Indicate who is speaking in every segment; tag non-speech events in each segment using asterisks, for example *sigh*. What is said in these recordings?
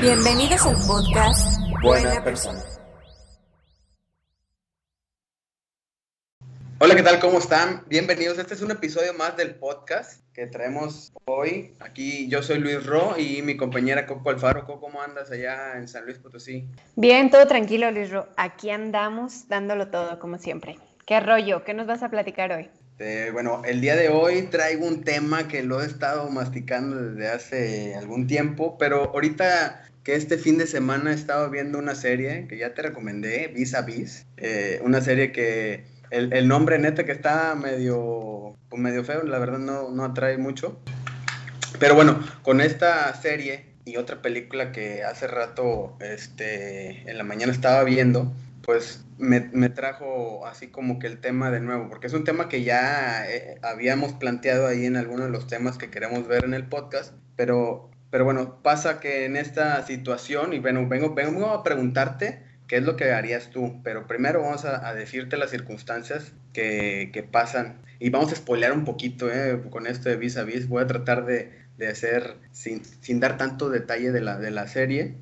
Speaker 1: Bienvenidos al podcast Buena Persona.
Speaker 2: Hola, ¿qué tal? ¿Cómo están? Bienvenidos. Este es un episodio más del podcast que traemos hoy. Aquí yo soy Luis Ro y mi compañera Coco Alfaro. Coco, ¿cómo andas allá en San Luis Potosí?
Speaker 3: Bien, todo tranquilo, Luis Ro. Aquí andamos dándolo todo, como siempre. ¿Qué rollo? ¿Qué nos vas a platicar hoy?
Speaker 2: Eh, bueno, el día de hoy traigo un tema que lo he estado masticando desde hace algún tiempo, pero ahorita que este fin de semana he estado viendo una serie que ya te recomendé, Vis a Vis, eh, una serie que el, el, nombre neta que está medio, pues medio feo, la verdad no, no atrae mucho. Pero bueno, con esta serie y otra película que hace rato este, en la mañana estaba viendo, pues me, me, trajo así como que el tema de nuevo, porque es un tema que ya eh, habíamos planteado ahí en algunos de los temas que queremos ver en el podcast, pero, pero bueno, pasa que en esta situación, y bueno, vengo, vengo a preguntarte qué es lo que harías tú, pero primero vamos a, decirte las circunstancias que, que, pasan y vamos a spoilear un poquito eh, con esto de vis a vis, voy a tratar de, de hacer sin, sin, dar tanto detalle de la, de la serie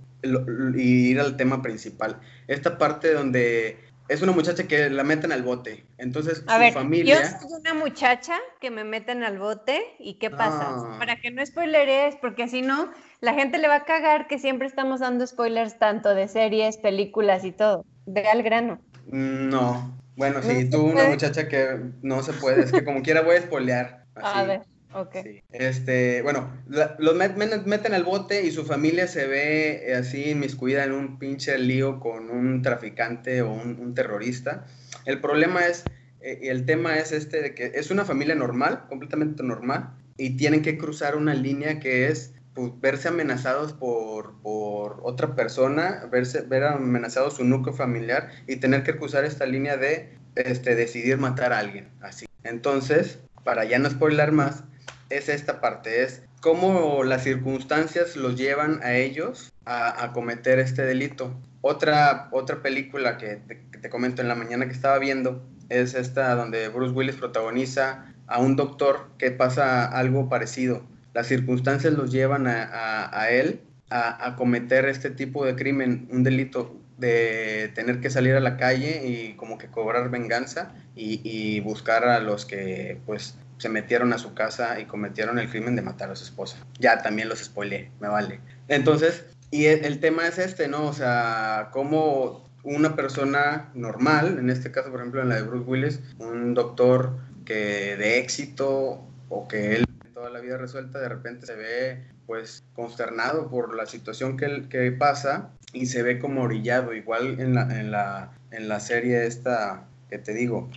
Speaker 2: y ir al tema principal. Esta parte donde es una muchacha que la meten al bote. Entonces,
Speaker 3: a
Speaker 2: su
Speaker 3: ver,
Speaker 2: familia.
Speaker 3: Yo soy una muchacha que me meten al bote y ¿qué pasa? Ah. Para que no spoileres, porque si no, la gente le va a cagar que siempre estamos dando spoilers tanto de series, películas y todo. Ve al grano.
Speaker 2: No. Bueno, sí, ¿No tú, una muchacha que no se puede, es que como quiera voy a spoilear. *laughs* Así.
Speaker 3: A ver. Okay.
Speaker 2: Sí. Este, bueno, los met, meten al bote y su familia se ve así inmiscuida en un pinche lío con un traficante o un, un terrorista. El problema es, eh, el tema es este de que es una familia normal, completamente normal, y tienen que cruzar una línea que es pues, verse amenazados por, por otra persona, verse, ver amenazado su núcleo familiar y tener que cruzar esta línea de este, decidir matar a alguien. Así. Entonces, para ya no spoiler más, es esta parte, es cómo las circunstancias los llevan a ellos a, a cometer este delito. Otra, otra película que te, que comento en la mañana que estaba viendo es esta donde Bruce Willis protagoniza a un doctor que pasa algo parecido. Las circunstancias los llevan a, a, a él a, cometer este tipo de crimen, un delito de tener que salir a la calle y como que cobrar venganza y, y buscar a los que pues se metieron a su casa y cometieron el crimen de matar a su esposa. Ya también los spoileé, me vale. Entonces, y el, el, tema es este, ¿no? O sea, cómo una persona normal, en este caso, por ejemplo, en la de Bruce Willis, un doctor que de éxito o que él toda la vida resuelta, de repente se ve pues consternado por la situación que, que pasa y se ve como orillado, igual en la, en la, en la serie esta que te digo,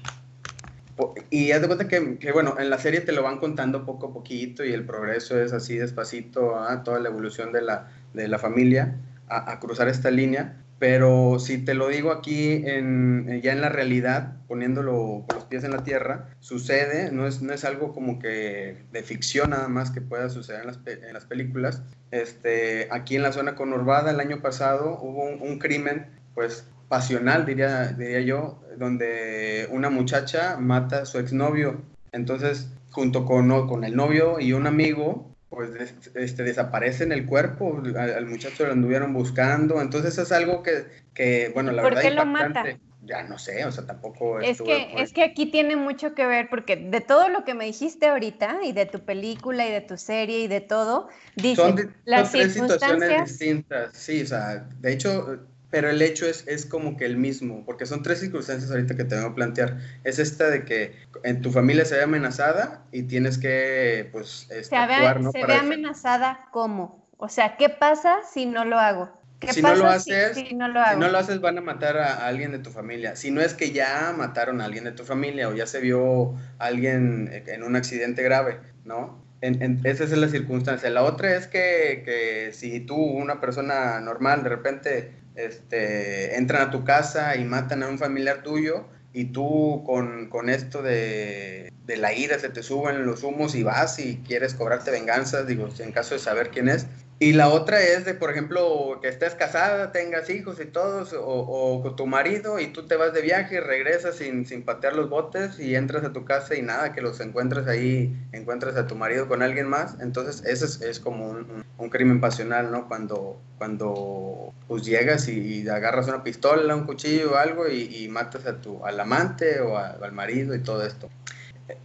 Speaker 2: y haz de cuenta que, bueno, en la serie te lo van contando poco a poquito y el progreso es así despacito, ¿ah? toda la evolución de la, de la familia a, cruzar esta línea. Pero si te lo digo aquí, ya en la realidad, poniéndolo con los pies en la tierra, sucede, no es, no es algo como que de ficción nada más que pueda suceder en las, en las películas. Este, aquí en la zona conurbada, el año pasado, hubo un crimen, pues pasional, diría, diría yo, donde una muchacha mata a su exnovio. Entonces, junto con, con el novio y un amigo, pues este, desaparecen el cuerpo, al, al, muchacho lo anduvieron buscando. Entonces es algo que, que bueno, la
Speaker 3: ¿Por
Speaker 2: verdad...
Speaker 3: qué lo mata?
Speaker 2: Ya no sé, o sea, tampoco...
Speaker 3: Es que, es que aquí tiene mucho que ver, porque de todo lo que me dijiste ahorita, y de tu película, y de tu serie, y de todo, dice,
Speaker 2: son, de, las son tres situaciones distintas, sí, o sea, de hecho, pero el hecho es, es como que el mismo, porque son tres circunstancias ahorita que te vengo a plantear. Es esta de que en tu familia se ve amenazada y tienes que, pues, este,
Speaker 3: se ve,
Speaker 2: actuar, ¿no?
Speaker 3: Se ve amenazada, ¿cómo? O sea, ¿qué pasa si no lo hago? ¿Qué
Speaker 2: si
Speaker 3: pasa
Speaker 2: no lo haces,
Speaker 3: si, si, no lo hago?
Speaker 2: Si no lo haces, van a matar a, a, alguien de tu familia. Si no es que ya mataron a alguien de tu familia o ya se vio a alguien en un accidente grave, ¿no? esa es la circunstancia. La otra es que, que, si tú, una persona normal, de repente este, entran a tu casa y matan a un familiar tuyo, y tú con, con esto de, de, la ira se te suben los humos y vas y quieres cobrarte venganza, digo, en caso de saber quién es, y la otra es de, por ejemplo, que estés casada, tengas hijos y todos, o, con tu marido y tú te vas de viaje y regresas sin, sin, patear los botes y entras a tu casa y nada, que los encuentres ahí, encuentras a tu marido con alguien más. Entonces, eso es, como un, un, crimen pasional, ¿no? Cuando, cuando pues llegas y, agarras una pistola, un cuchillo o algo y, matas a tu, al amante o al marido y todo esto.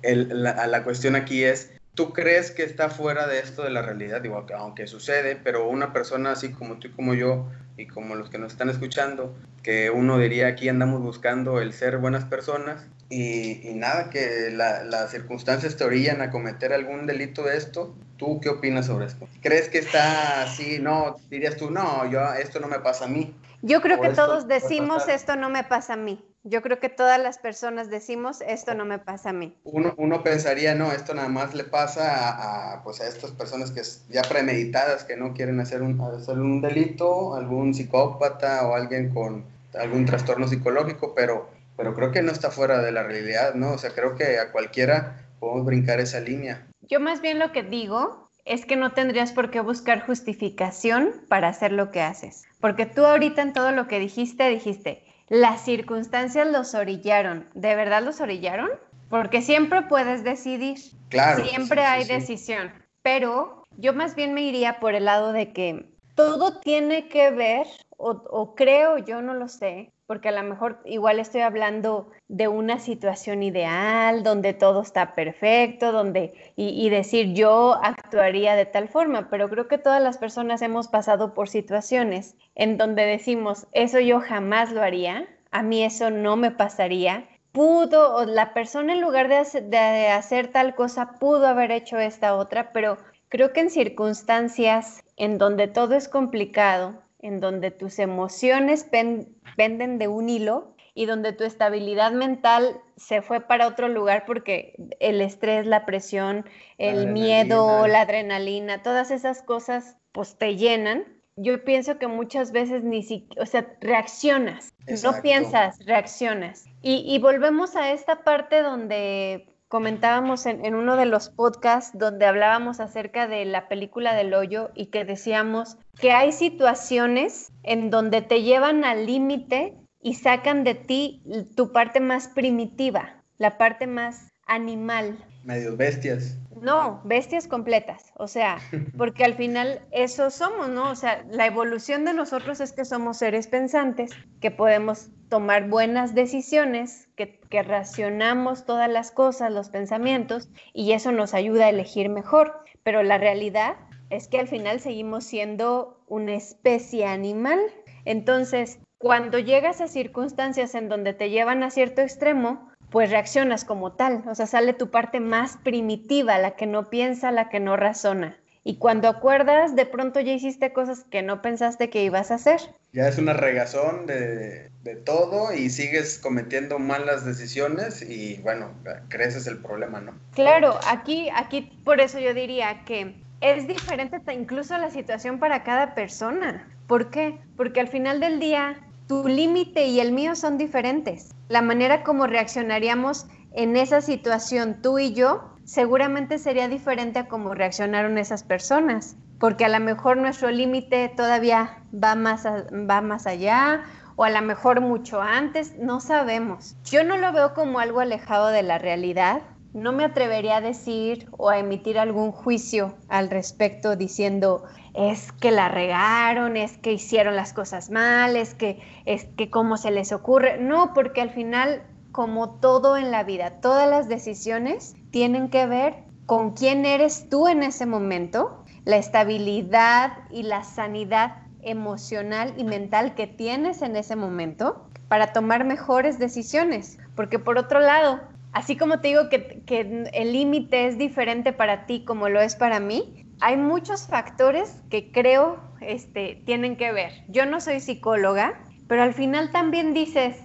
Speaker 2: La, la cuestión aquí es ¿Tú crees que está fuera de esto de la realidad? Digo, aunque sucede, pero una persona así como tú y como yo, y como los que nos están escuchando, que uno diría aquí andamos buscando el ser buenas personas, y, nada, que las circunstancias te orillan a cometer algún delito de esto, ¿tú qué opinas sobre esto? ¿Crees que está así? No, dirías tú, no, yo, esto no me pasa a mí.
Speaker 3: Yo creo que todos decimos, esto no me pasa a mí. Yo creo que todas las personas decimos, esto no me pasa a mí.
Speaker 2: Uno, uno pensaría, no, esto nada más le pasa a, pues a estas personas que ya premeditadas, que no quieren hacer un, hacer un delito, algún psicópata o alguien con algún trastorno psicológico, pero, pero creo que no está fuera de la realidad, ¿no? O sea, creo que a cualquiera podemos brincar esa línea.
Speaker 3: Yo más bien lo que digo es que no tendrías por qué buscar justificación para hacer lo que haces. Porque tú ahorita en todo lo que dijiste, dijiste, las circunstancias los orillaron. ¿De verdad los orillaron? Porque siempre puedes decidir.
Speaker 2: Claro.
Speaker 3: Siempre hay decisión. Pero yo más bien me iría por el lado de que todo tiene que ver, o, o creo, yo no lo sé, porque a lo mejor igual estoy hablando de una situación ideal, donde todo está perfecto, donde, y, decir yo actuaría de tal forma, pero creo que todas las personas hemos pasado por situaciones en donde decimos, eso yo jamás lo haría, a mí eso no me pasaría, pudo, la persona en lugar de de hacer tal cosa, pudo haber hecho esta otra, pero creo que en circunstancias en donde todo es complicado, en donde tus emociones penden de un hilo y donde tu estabilidad mental se fue para otro lugar porque el estrés, la presión, el miedo, la adrenalina, todas esas cosas pues te llenan. Yo pienso que muchas veces ni siquiera, o sea, reaccionas, no piensas, reaccionas. Y, y volvemos a esta parte donde comentábamos en, uno de los podcasts donde hablábamos acerca de la película del hoyo y que decíamos que hay situaciones en donde te llevan al límite y sacan de ti tu parte más primitiva, la parte más animal.
Speaker 2: Medios bestias.
Speaker 3: No, bestias completas, o sea, *laughs* porque al final eso somos, ¿no? O sea, la evolución de nosotros es que somos seres pensantes, que podemos tomar buenas decisiones, que, que racionamos todas las cosas, los pensamientos, y eso nos ayuda a elegir mejor. Pero la realidad es que al final seguimos siendo una especie animal. Entonces, cuando llegas a circunstancias en donde te llevan a cierto extremo, pues reaccionas como tal, o sea, sale tu parte más primitiva, la que no piensa, la que no razona. Y cuando acuerdas, de pronto ya hiciste cosas que no pensaste que ibas a hacer.
Speaker 2: Ya es una regazón de, de todo y sigues cometiendo malas decisiones y bueno, creces el problema, ¿no?
Speaker 3: Claro, aquí, aquí por eso yo diría que es diferente incluso la situación para cada persona. ¿Por qué? Porque al final del día tu límite y el mío son diferentes. La manera como reaccionaríamos en esa situación tú y yo seguramente sería diferente a cómo reaccionaron esas personas, porque a lo mejor nuestro límite todavía va más, va más allá o a lo mejor mucho antes, no sabemos. Yo no lo veo como algo alejado de la realidad. No me atrevería a decir o a emitir algún juicio al respecto diciendo, es que la regaron, es que hicieron las cosas mal, es que, es que cómo se les ocurre. No, porque al final, como todo en la vida, todas las decisiones tienen que ver con quién eres tú en ese momento, la estabilidad y la sanidad emocional y mental que tienes en ese momento para tomar mejores decisiones. Porque por otro lado, así como te digo que, el límite es diferente para ti como lo es para mí, hay muchos factores que creo este, tienen que ver. Yo no soy psicóloga, pero al final también dices,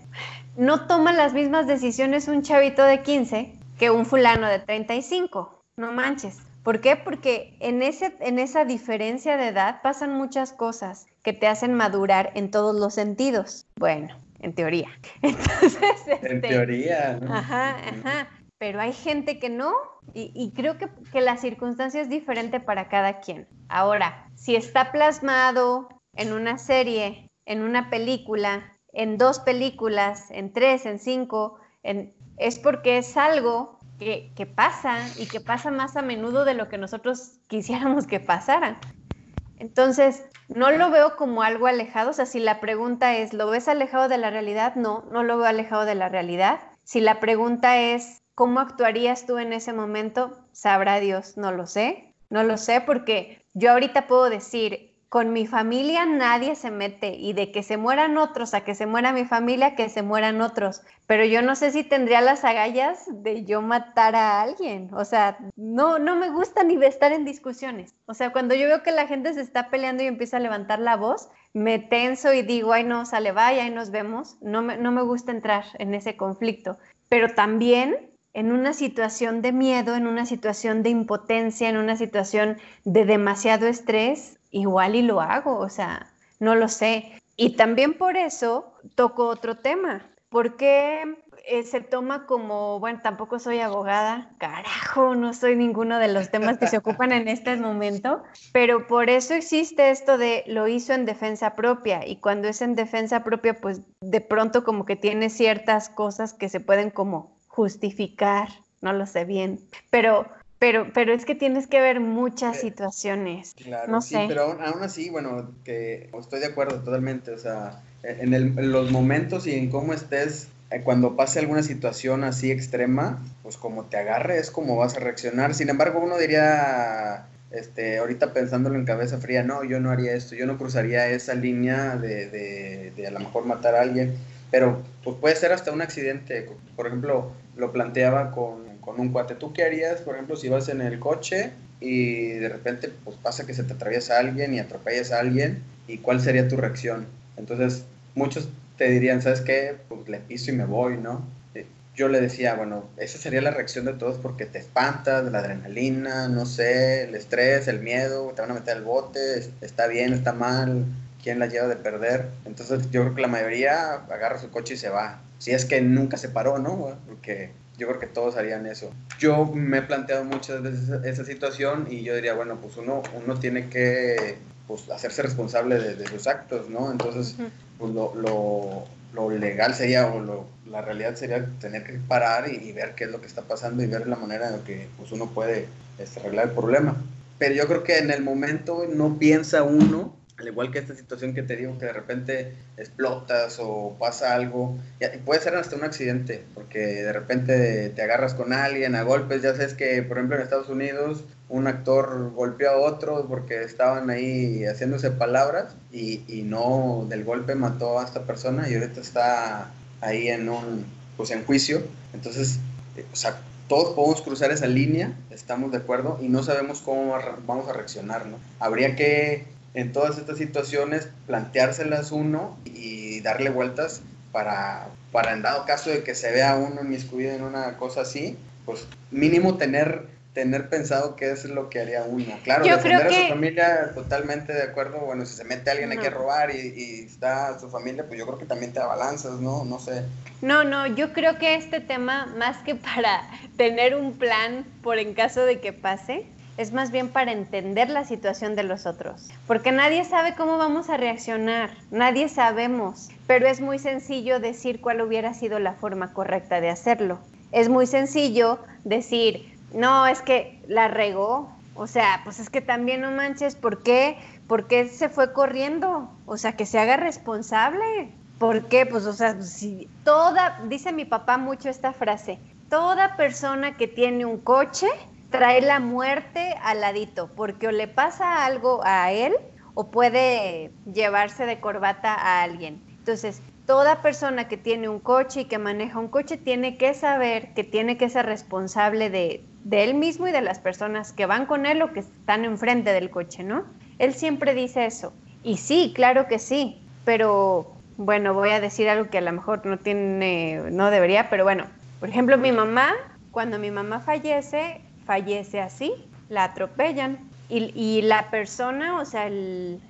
Speaker 3: no toma las mismas decisiones un chavito de 15 que un fulano de 35. No manches. ¿Por qué? Porque en, ese, en esa diferencia de edad pasan muchas cosas que te hacen madurar en todos los sentidos. Bueno, en teoría. *laughs*
Speaker 2: Entonces, en este, teoría, ¿no?
Speaker 3: Ajá, ajá. Pero hay gente que no, y, creo que, que la circunstancia es diferente para cada quien. Ahora, si está plasmado en una serie, en una película, en dos películas, en tres, en cinco, en, es porque es algo que, que, pasa y que pasa más a menudo de lo que nosotros quisiéramos que pasara. Entonces, no lo veo como algo alejado. O sea, si la pregunta es, ¿lo ves alejado de la realidad? No, no lo veo alejado de la realidad. Si la pregunta es, ¿cómo actuarías tú en ese momento? Sabrá Dios, no lo sé. No lo sé porque yo ahorita puedo decir, con mi familia nadie se mete y de que se mueran otros a que se muera mi familia, que se mueran otros. Pero yo no sé si tendría las agallas de yo matar a alguien. O sea, no, no me gusta ni estar en discusiones. O sea, cuando yo veo que la gente se está peleando y empieza a levantar la voz, me tenso y digo, ay no, sale, vaya y nos vemos. No me, no me gusta entrar en ese conflicto. Pero también en una situación de miedo, en una situación de impotencia, en una situación de demasiado estrés, igual y lo hago, o sea, no lo sé. Y también por eso toco otro tema, porque eh, se toma como, bueno, tampoco soy abogada, carajo, no soy ninguno de los temas que se ocupan en este momento, pero por eso existe esto de lo hizo en defensa propia y cuando es en defensa propia, pues de pronto como que tiene ciertas cosas que se pueden como justificar, no lo sé bien, pero pero, pero es que tienes que ver muchas situaciones. Claro, no
Speaker 2: sí, pero aún, así, bueno, que estoy de acuerdo totalmente. O sea, en, el, en los momentos y en cómo estés, eh, cuando pase alguna situación así extrema, pues como te agarre es como vas a reaccionar. Sin embargo, uno diría, este, ahorita pensándolo en cabeza fría, no, yo no haría esto, yo no cruzaría esa línea de, de, de a lo mejor matar a alguien, pero pues puede ser hasta un accidente. Por ejemplo, lo planteaba con con un cuate. ¿Tú qué harías, por ejemplo, si vas en el coche y de repente pues pasa que se te atraviesa alguien y atropellas a alguien? ¿Y cuál sería tu reacción? Entonces, muchos te dirían, ¿sabes qué? Pues le piso y me voy, ¿no? Eh, yo le decía, bueno, esa sería la reacción de todos porque te espantas, la adrenalina, no sé, el estrés, el miedo, te van a meter al bote, está bien, está mal, quién la lleva de perder. Entonces yo creo que la mayoría agarra su coche y se va. Si es que nunca se paró, ¿no? Porque yo creo que todos harían eso. Yo me he planteado muchas veces esa, situación y yo diría, bueno, pues uno, uno tiene que pues, hacerse responsable de, sus actos, ¿no? Entonces, pues lo, lo, lo, legal sería, o lo, la realidad sería tener que parar y, ver qué es lo que está pasando y ver la manera en la que pues, uno puede este, arreglar el problema. Pero yo creo que en el momento no piensa uno al igual que esta situación que te digo, que de repente explotas o pasa algo, y puede ser hasta un accidente, porque de repente te agarras con alguien a golpes, ya sabes que, por ejemplo, en Estados Unidos un actor golpeó a otro porque estaban ahí haciéndose palabras y, y no del golpe mató a esta persona y ahorita está ahí en un, pues en juicio, entonces, eh, o sea, todos podemos cruzar esa línea, estamos de acuerdo, y no sabemos cómo vamos a reaccionar, ¿no? Habría que en todas estas situaciones planteárselas uno y darle vueltas para, para en dado caso de que se vea uno inmiscuido en una cosa así, pues mínimo tener tener pensado qué es lo que haría uno. Claro, defender a su familia totalmente de acuerdo. Bueno, si se mete alguien aquí a robar y, y, está su familia, pues yo creo que también te abalanzas, ¿no? No sé.
Speaker 3: No, no, yo creo que este tema, más que para *laughs* tener un plan por en caso de que pase, es más bien para entender la situación de los otros, porque nadie sabe cómo vamos a reaccionar, nadie sabemos, pero es muy sencillo decir cuál hubiera sido la forma correcta de hacerlo. Es muy sencillo decir, no, es que la regó, o sea, pues es que también no manches, ¿por qué? ¿Por qué se fue corriendo? O sea, que se haga responsable. ¿Por qué? Pues, o sea, si toda, dice mi papá mucho esta frase, toda persona que tiene un coche trae la muerte al ladito, porque o le pasa algo a él o puede llevarse de corbata a alguien. Entonces, toda persona que tiene un coche y que maneja un coche tiene que saber que tiene que ser responsable de, de él mismo y de las personas que van con él o que están enfrente del coche, ¿no? Él siempre dice eso. Y sí, claro que sí, pero bueno, voy a decir algo que a lo mejor no tiene, no debería, pero bueno, por ejemplo, mi mamá, cuando mi mamá fallece, fallece así. la atropellan. Y, la persona, o sea, el,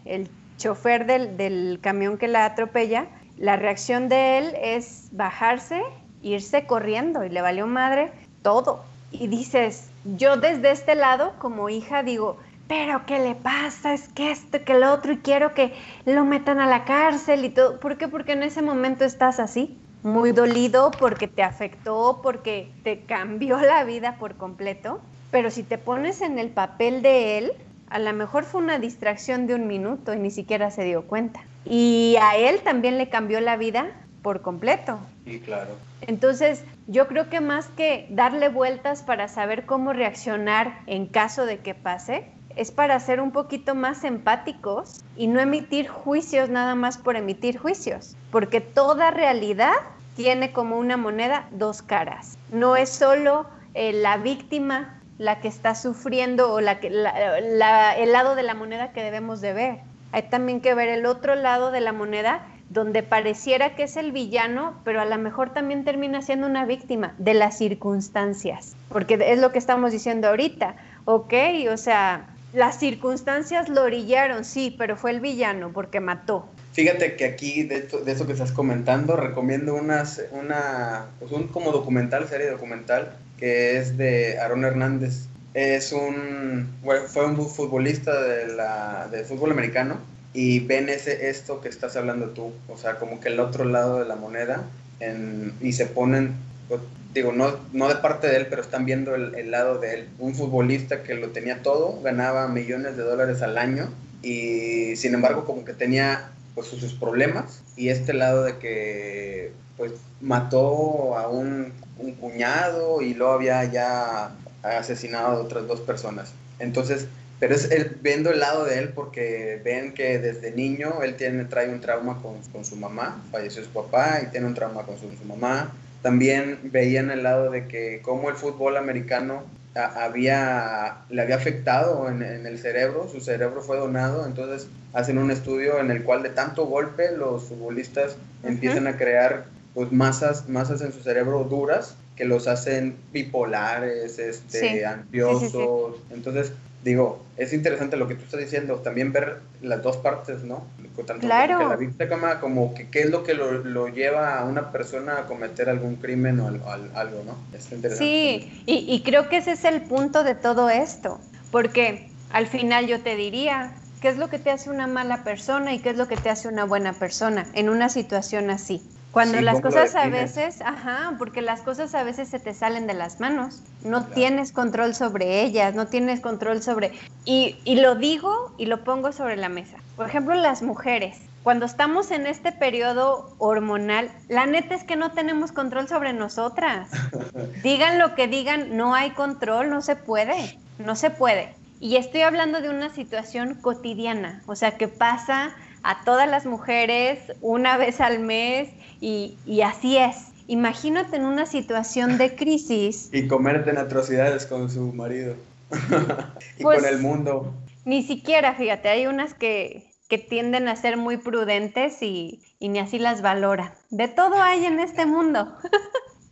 Speaker 3: chofer del, del camión que la atropella, la reacción de él es bajarse, irse corriendo y le valió madre todo. Y dices, yo desde este lado, como hija, digo, pero ¿qué le pasa? Es que esto, que el otro, y quiero que lo metan a la cárcel y todo. ¿Por qué? Porque en ese momento estás así, muy dolido, porque te afectó, porque te cambió la vida por completo. Pero si te pones en el papel de él, a lo mejor fue una distracción de un minuto y ni siquiera se dio cuenta. Y a él también le cambió la vida por completo.
Speaker 2: Sí, claro.
Speaker 3: Entonces, yo creo que más que darle vueltas para saber cómo reaccionar en caso de que pase, es para ser un poquito más empáticos y no emitir juicios nada más por emitir juicios, porque toda realidad tiene como una moneda dos caras. No es solo eh, la víctima la que está sufriendo o la el lado de la moneda que debemos de ver. Hay también que ver el otro lado de la moneda donde pareciera que es el villano, pero a lo mejor también termina siendo una víctima de las circunstancias, porque es lo que estamos diciendo ahorita, ok, o sea, las circunstancias lo orillaron, sí, pero fue el villano porque mató.
Speaker 2: Fíjate que aquí, de, eso que estás comentando, recomiendo unas, una, pues un como documental, serie documental, que es de Aaron Hernández. Es un, fue un futbolista de la, del fútbol americano y ven ese, esto que estás hablando tú, o sea, como que el otro lado de la moneda y se ponen, pues, digo, no, no de parte de él, pero están viendo el, lado de él. Un futbolista que lo tenía todo, ganaba millones de dólares al año y sin embargo como que tenía pues sus problemas y este lado de que pues mató a un, un cuñado y luego había ya asesinado a otras dos personas. Entonces, pero es el, viendo el lado de él porque ven que desde niño él tiene, trae un trauma con, con su mamá, falleció su papá y tiene un trauma con su, su mamá. También veían el lado de que como el fútbol americano había, le había afectado en, en, el cerebro, su cerebro fue donado, entonces hacen un estudio en el cual de tanto golpe los futbolistas empiezan a crear pues masas, masas en su cerebro duras que los hacen bipolares, este, ansiosos. Entonces, digo, es interesante lo que tú estás diciendo, también ver las dos partes, ¿no? Tanto
Speaker 3: claro.
Speaker 2: la víctima como que qué es lo que lo, lleva a una persona a cometer algún crimen o algo, ¿no?
Speaker 3: Es interesante. Sí, y, y creo que ese es el punto de todo esto, porque al final yo te diría, ¿qué es lo que te hace una mala persona y qué es lo que te hace una buena persona en una situación así? Cuando las cosas a veces, ajá, porque las cosas a veces se te salen de las manos, no tienes control sobre ellas, no tienes control sobre... Y, y lo digo y lo pongo sobre la mesa. Por ejemplo, las mujeres, cuando estamos en este periodo hormonal, la neta es que no tenemos control sobre nosotras. *laughs* digan lo que digan, no hay control, no se puede, no se puede. Y estoy hablando de una situación cotidiana, o sea, que pasa a todas las mujeres una vez al mes y, así es. Imagínate en una situación de crisis. *laughs*
Speaker 2: y comerte en atrocidades con su marido *laughs* y con pues, el mundo.
Speaker 3: Ni siquiera, fíjate, hay unas que, que tienden a ser muy prudentes y, y, ni así las valoran. De todo hay en este mundo.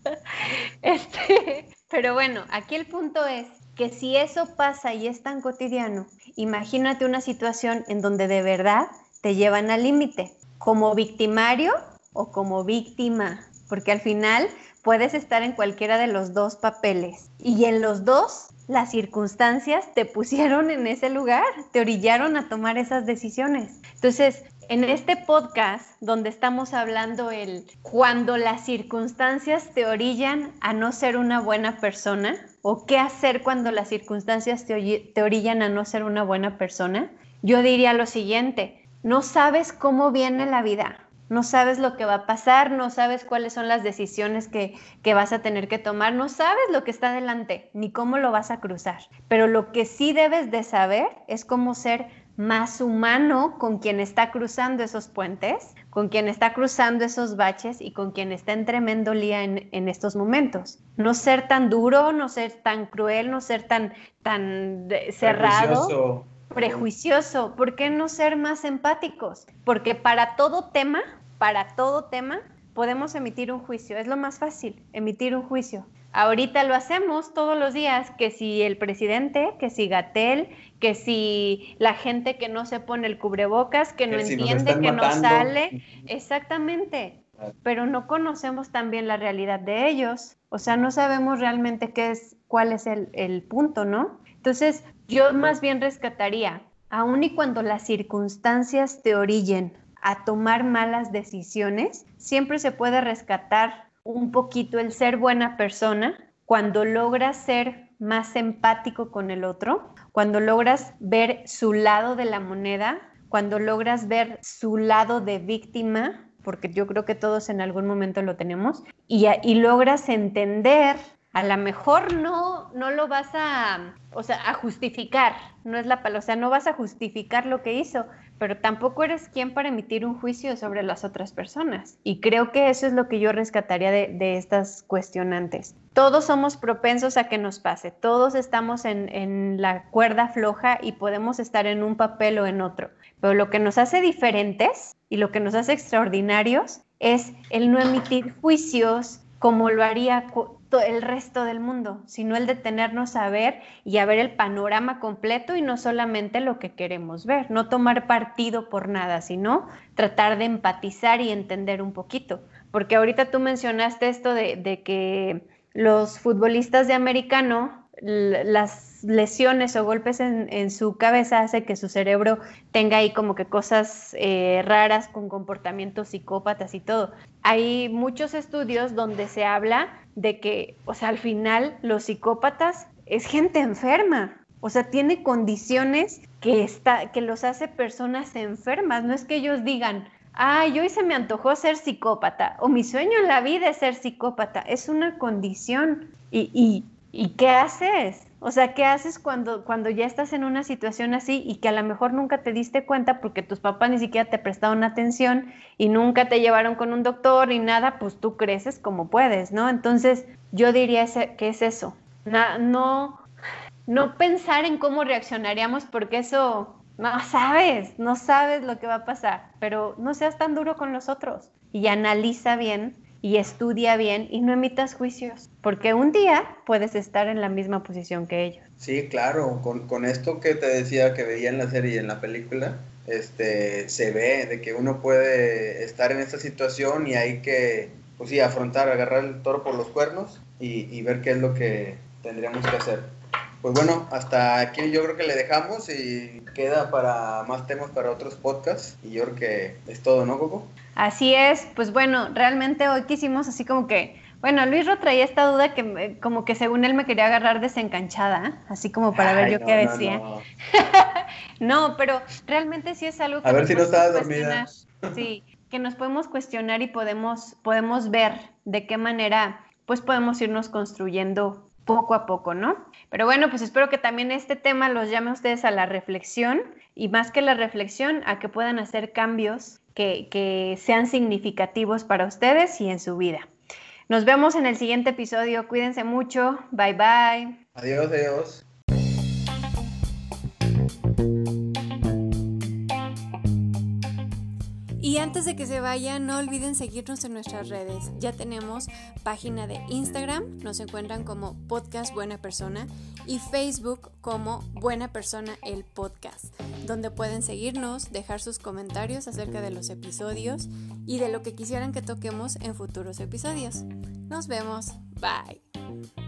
Speaker 3: *laughs* este, pero bueno, aquí el punto es que si eso pasa y es tan cotidiano, imagínate una situación en donde de verdad te llevan al límite, como victimario o como víctima, porque al final puedes estar en cualquiera de los dos papeles y en los dos las circunstancias te pusieron en ese lugar, te orillaron a tomar esas decisiones. Entonces, en este podcast donde estamos hablando el cuando las circunstancias te orillan a no ser una buena persona o qué hacer cuando las circunstancias te, te orillan a no ser una buena persona, yo diría lo siguiente, no sabes cómo viene la vida, no sabes lo que va a pasar, no sabes cuáles son las decisiones que, vas a tener que tomar, no sabes lo que está delante, ni cómo lo vas a cruzar. Pero lo que sí debes de saber es cómo ser más humano con quien está cruzando esos puentes, con quien está cruzando esos baches y con quien está en tremendo lía en, estos momentos. No ser tan duro, no ser tan cruel, no ser tan, tan cerrado prejuicioso. ¿Por qué no ser más empáticos? Porque para todo tema, para todo tema, podemos emitir un juicio. Es lo más fácil, emitir un juicio. Ahorita lo hacemos todos los días, que si el presidente, que si Gatel, que si la gente que no se pone el cubrebocas, que, no entiende, que no sale. Exactamente. Pero no conocemos también la realidad de ellos. O sea, no sabemos realmente qué es, cuál es el, el punto, ¿no? Entonces, yo más bien rescataría, aun y cuando las circunstancias te orillen a tomar malas decisiones, siempre se puede rescatar un poquito el ser buena persona cuando logras ser más empático con el otro, cuando logras ver su lado de la moneda, cuando logras ver su lado de víctima, porque yo creo que todos en algún momento lo tenemos, y, y logras entender a lo mejor no, no lo vas a, o sea, a justificar, no es la palabra, o sea, no vas a justificar lo que hizo, pero tampoco eres quien para emitir un juicio sobre las otras personas. Y creo que eso es lo que yo rescataría de, de estas cuestionantes. Todos somos propensos a que nos pase, todos estamos en, en la cuerda floja y podemos estar en un papel o en otro, pero lo que nos hace diferentes y lo que nos hace extraordinarios es el no emitir juicios como lo haría el resto del mundo, sino el detenernos a ver y a ver el panorama completo y no solamente lo que queremos ver, no tomar partido por nada, sino tratar de empatizar y entender un poquito. Porque ahorita tú mencionaste esto de, de que los futbolistas de americano las lesiones o golpes en, su cabeza hace que su cerebro tenga ahí como que cosas eh, raras con comportamientos psicópatas y todo. Hay muchos estudios donde se habla de que, o sea, al final los psicópatas es gente enferma. O sea, tiene condiciones que, está, que los hace personas enfermas. No es que ellos digan, ay, hoy se me antojó ser psicópata o mi sueño en la vida es ser psicópata. Es una condición. y ¿Y qué haces? O sea, ¿qué haces cuando, cuando ya estás en una situación así y que a lo mejor nunca te diste cuenta porque tus papás ni siquiera te prestaron atención y nunca te llevaron con un doctor y nada, pues tú creces como puedes, ¿no? Entonces, yo diría que es eso. no, no pensar en cómo reaccionaríamos porque eso no sabes, no sabes lo que va a pasar, pero no seas tan duro con los otros y analiza bien y estudia bien y no emitas juicios, porque un día puedes estar en la misma posición que ellos.
Speaker 2: Sí, claro, con, con esto que te decía que veía en la serie y en la película, este, se ve de que uno puede estar en esta situación y hay que, pues sí, afrontar, agarrar el toro por los cuernos y, y ver qué es lo que tendríamos que hacer. Pues bueno, hasta aquí yo creo que le dejamos y queda para más temas para otros podcasts. Y yo creo que es todo, ¿no, Coco?
Speaker 3: Así es, pues bueno, realmente hoy quisimos así como que, bueno, Luis Ro traía esta duda que como que según él me quería agarrar desencanchada, así como para ver yo qué decía. *laughs* No, pero realmente sí es algo
Speaker 2: que... A ver si no estabas dormida.
Speaker 3: Sí, que nos podemos cuestionar y podemos, podemos ver de qué manera pues podemos irnos construyendo poco a poco, ¿no? Pero bueno, pues espero que también este tema los llame a ustedes a la reflexión y más que la reflexión, a que puedan hacer cambios que, que sean significativos para ustedes y en su vida. Nos vemos en el siguiente episodio. Cuídense mucho. Bye bye.
Speaker 2: Adiós, adiós.
Speaker 1: Y antes de que se vayan, no olviden seguirnos en nuestras redes. Ya tenemos página de Instagram, nos encuentran como Podcast Buena Persona y Facebook como Buena Persona el Podcast, donde pueden seguirnos, dejar sus comentarios acerca de los episodios y de lo que quisieran que toquemos en futuros episodios. Nos vemos. Bye.